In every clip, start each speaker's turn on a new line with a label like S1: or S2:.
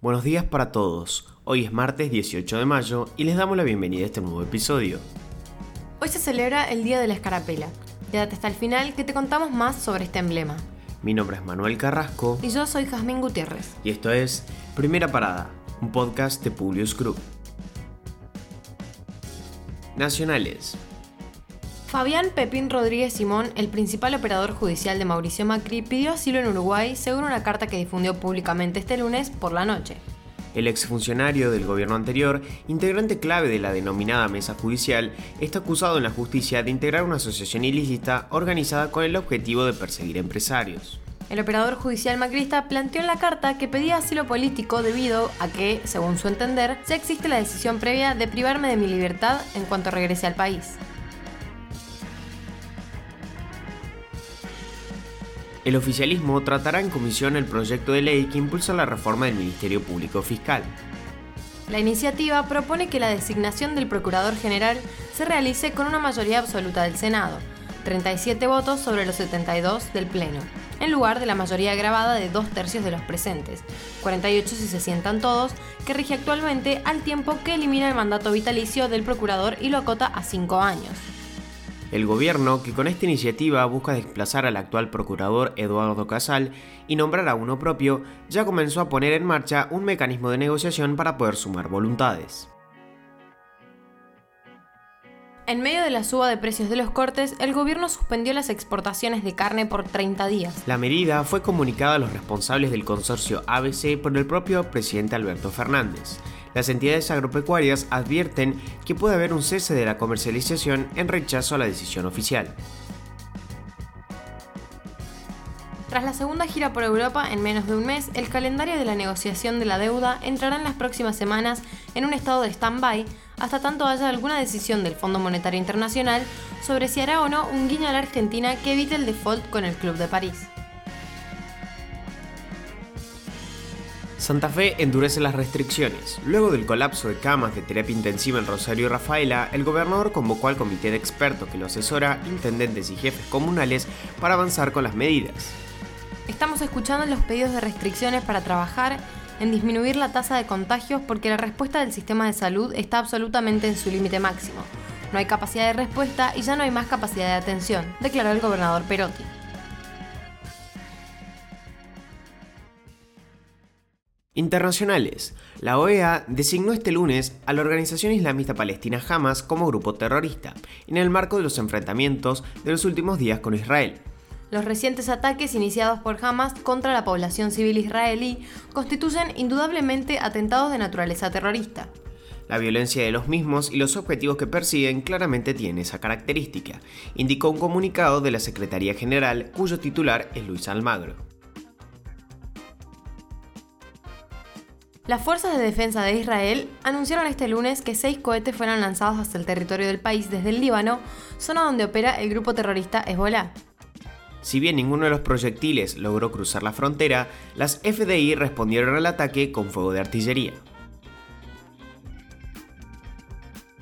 S1: Buenos días para todos. Hoy es martes 18 de mayo y les damos la bienvenida a este nuevo episodio.
S2: Hoy se celebra el Día de la Escarapela. Quédate hasta el final que te contamos más sobre este emblema.
S1: Mi nombre es Manuel Carrasco
S2: Y yo soy Jazmín Gutiérrez.
S1: y esto es Primera Parada, un podcast de Publius Group. Nacionales.
S2: Fabián Pepín Rodríguez Simón, el principal operador judicial de Mauricio Macri, pidió asilo en Uruguay según una carta que difundió públicamente este lunes por la noche.
S1: El exfuncionario del gobierno anterior, integrante clave de la denominada mesa judicial, está acusado en la justicia de integrar una asociación ilícita organizada con el objetivo de perseguir empresarios.
S2: El operador judicial macrista planteó en la carta que pedía asilo político debido a que, según su entender, ya existe la decisión previa de privarme de mi libertad en cuanto regrese al país.
S1: El oficialismo tratará en comisión el proyecto de ley que impulsa la reforma del Ministerio Público Fiscal.
S2: La iniciativa propone que la designación del Procurador General se realice con una mayoría absoluta del Senado, 37 votos sobre los 72 del Pleno, en lugar de la mayoría grabada de dos tercios de los presentes, 48 si se sientan todos, que rige actualmente al tiempo que elimina el mandato vitalicio del Procurador y lo acota a cinco años.
S1: El gobierno, que con esta iniciativa busca desplazar al actual procurador Eduardo Casal y nombrar a uno propio, ya comenzó a poner en marcha un mecanismo de negociación para poder sumar voluntades.
S2: En medio de la suba de precios de los cortes, el gobierno suspendió las exportaciones de carne por 30 días.
S1: La medida fue comunicada a los responsables del consorcio ABC por el propio presidente Alberto Fernández. Las entidades agropecuarias advierten que puede haber un cese de la comercialización en rechazo a la decisión oficial.
S2: Tras la segunda gira por Europa en menos de un mes, el calendario de la negociación de la deuda entrará en las próximas semanas en un estado de stand-by hasta tanto haya alguna decisión del Fondo Monetario Internacional sobre si hará o no un guiño a la Argentina que evite el default con el Club de París.
S1: Santa Fe endurece las restricciones. Luego del colapso de camas de terapia intensiva en Rosario y Rafaela, el gobernador convocó al comité de expertos que lo asesora, intendentes y jefes comunales para avanzar con las medidas.
S2: Estamos escuchando los pedidos de restricciones para trabajar en disminuir la tasa de contagios porque la respuesta del sistema de salud está absolutamente en su límite máximo. No hay capacidad de respuesta y ya no hay más capacidad de atención, declaró el gobernador Perotti.
S1: Internacionales. La OEA designó este lunes a la organización islamista palestina Hamas como grupo terrorista, en el marco de los enfrentamientos de los últimos días con Israel.
S2: Los recientes ataques iniciados por Hamas contra la población civil israelí constituyen indudablemente atentados de naturaleza terrorista.
S1: La violencia de los mismos y los objetivos que persiguen claramente tienen esa característica, indicó un comunicado de la Secretaría General cuyo titular es Luis Almagro.
S2: Las fuerzas de defensa de Israel anunciaron este lunes que seis cohetes fueron lanzados hacia el territorio del país desde el Líbano, zona donde opera el grupo terrorista Hezbollah.
S1: Si bien ninguno de los proyectiles logró cruzar la frontera, las FDI respondieron al ataque con fuego de artillería.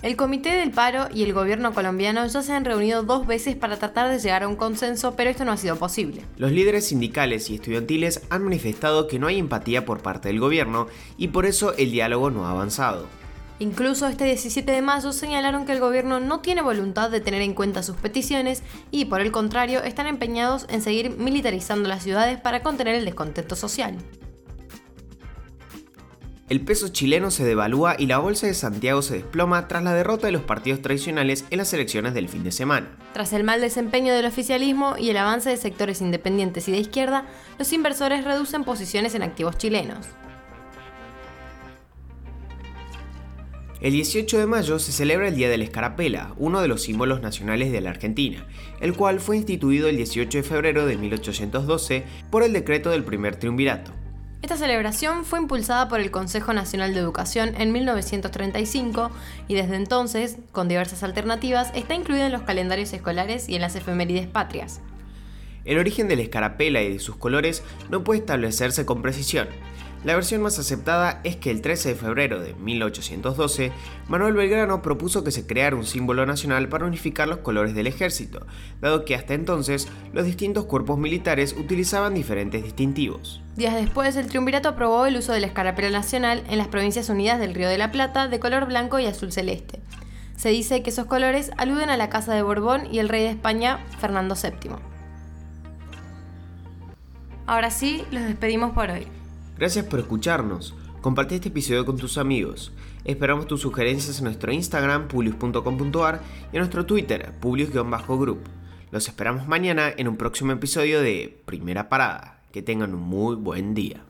S2: El Comité del Paro y el gobierno colombiano ya se han reunido dos veces para tratar de llegar a un consenso, pero esto no ha sido posible.
S1: Los líderes sindicales y estudiantiles han manifestado que no hay empatía por parte del gobierno y por eso el diálogo no ha avanzado.
S2: Incluso este 17 de mayo señalaron que el gobierno no tiene voluntad de tener en cuenta sus peticiones y, por el contrario, están empeñados en seguir militarizando las ciudades para contener el descontento social.
S1: El peso chileno se devalúa y la bolsa de Santiago se desploma tras la derrota de los partidos tradicionales en las elecciones del fin de semana.
S2: Tras el mal desempeño del oficialismo y el avance de sectores independientes y de izquierda, los inversores reducen posiciones en activos chilenos.
S1: El 18 de mayo se celebra el Día de la Escarapela, uno de los símbolos nacionales de la Argentina, el cual fue instituido el 18 de febrero de 1812 por el decreto del primer triunvirato.
S2: Esta celebración fue impulsada por el Consejo Nacional de Educación en 1935 y desde entonces, con diversas alternativas, está incluida en los calendarios escolares y en las efemérides patrias.
S1: El origen de la escarapela y de sus colores no puede establecerse con precisión. La versión más aceptada es que el 13 de febrero de 1812, Manuel Belgrano propuso que se creara un símbolo nacional para unificar los colores del ejército, dado que hasta entonces los distintos cuerpos militares utilizaban diferentes distintivos.
S2: Días después, el triunvirato aprobó el uso de la escarapela nacional en las provincias unidas del Río de la Plata de color blanco y azul celeste. Se dice que esos colores aluden a la Casa de Borbón y el rey de España, Fernando VII. Ahora sí, los despedimos por hoy.
S1: Gracias por escucharnos. Compartí este episodio con tus amigos. Esperamos tus sugerencias en nuestro Instagram, publius.com.ar y en nuestro Twitter, publius-group. Los esperamos mañana en un próximo episodio de Primera Parada. Que tengan un muy buen día.